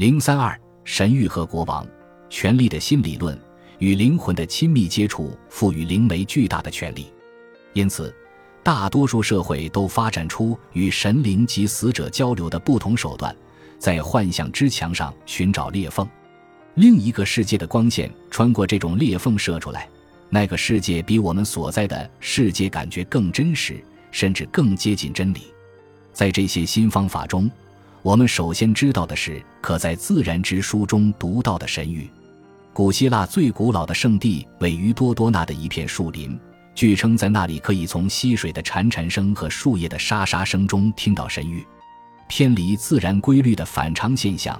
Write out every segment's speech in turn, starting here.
零三二神谕和国王，权力的新理论与灵魂的亲密接触赋予灵媒巨大的权力，因此，大多数社会都发展出与神灵及死者交流的不同手段，在幻象之墙上寻找裂缝，另一个世界的光线穿过这种裂缝射出来，那个世界比我们所在的世界感觉更真实，甚至更接近真理。在这些新方法中。我们首先知道的是，可在自然之书中读到的神谕。古希腊最古老的圣地位于多多纳的一片树林，据称在那里可以从溪水的潺潺声和树叶的沙沙声中听到神谕。偏离自然规律的反常现象，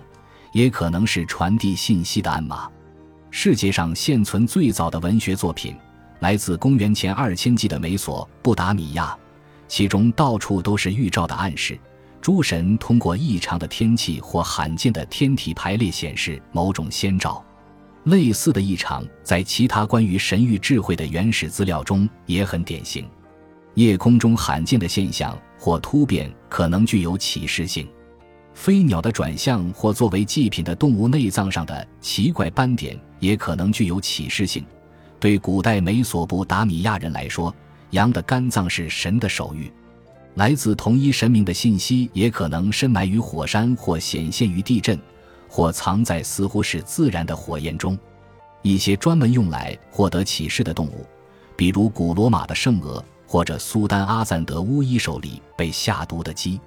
也可能是传递信息的暗码。世界上现存最早的文学作品，来自公元前二千纪的美索不达米亚，其中到处都是预兆的暗示。诸神通过异常的天气或罕见的天体排列显示某种先兆，类似的异常在其他关于神域智慧的原始资料中也很典型。夜空中罕见的现象或突变可能具有启示性，飞鸟的转向或作为祭品的动物内脏上的奇怪斑点也可能具有启示性。对古代美索不达米亚人来说，羊的肝脏是神的手谕。来自同一神明的信息也可能深埋于火山，或显现于地震，或藏在似乎是自然的火焰中。一些专门用来获得启示的动物，比如古罗马的圣鹅，或者苏丹阿赞德巫医手里被下毒的鸡，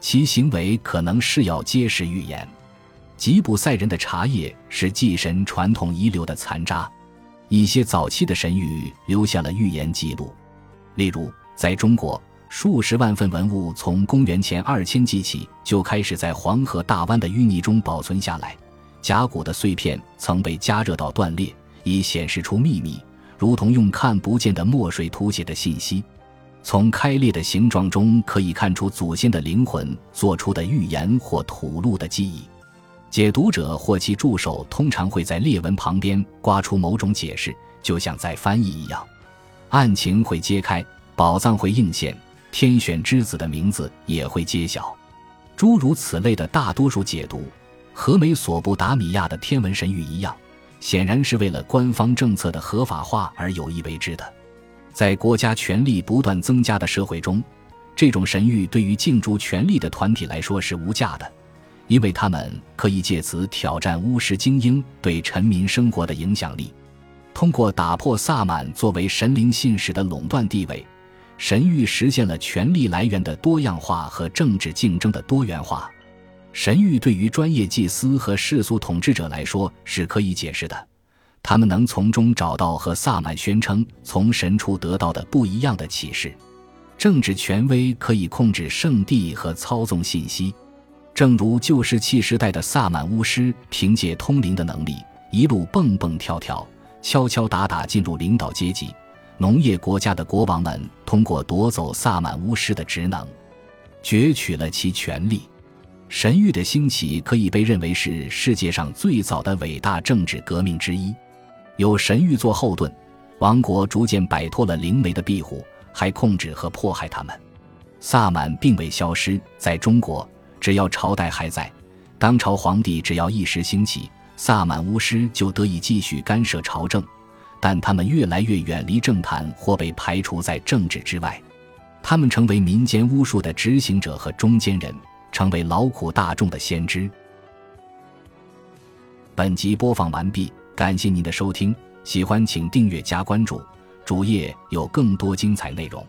其行为可能是要揭示预言。吉普赛人的茶叶是祭神传统遗留的残渣。一些早期的神谕留下了预言记录，例如在中国。数十万份文物从公元前二千纪起就开始在黄河大湾的淤泥中保存下来，甲骨的碎片曾被加热到断裂，以显示出秘密，如同用看不见的墨水涂写的信息。从开裂的形状中可以看出祖先的灵魂做出的预言或吐露的记忆。解读者或其助手通常会在裂纹旁边刮出某种解释，就像在翻译一样。案情会揭开，宝藏会映现。天选之子的名字也会揭晓，诸如此类的大多数解读，和美索不达米亚的天文神谕一样，显然是为了官方政策的合法化而有意为之的。在国家权力不断增加的社会中，这种神谕对于竞逐权力的团体来说是无价的，因为他们可以借此挑战巫师精英对臣民生活的影响力，通过打破萨满作为神灵信使的垄断地位。神谕实现了权力来源的多样化和政治竞争的多元化。神谕对于专业祭司和世俗统治者来说是可以解释的，他们能从中找到和萨满宣称从神处得到的不一样的启示。政治权威可以控制圣地和操纵信息，正如旧石器时代的萨满巫师凭借通灵的能力，一路蹦蹦跳跳、敲敲打打进入领导阶级。农业国家的国王们通过夺走萨满巫师的职能，攫取了其权利。神谕的兴起可以被认为是世界上最早的伟大政治革命之一。有神谕做后盾，王国逐渐摆脱了灵媒的庇护，还控制和迫害他们。萨满并未消失，在中国，只要朝代还在，当朝皇帝只要一时兴起，萨满巫师就得以继续干涉朝政。但他们越来越远离政坛，或被排除在政治之外。他们成为民间巫术的执行者和中间人，成为劳苦大众的先知。本集播放完毕，感谢您的收听，喜欢请订阅加关注，主页有更多精彩内容。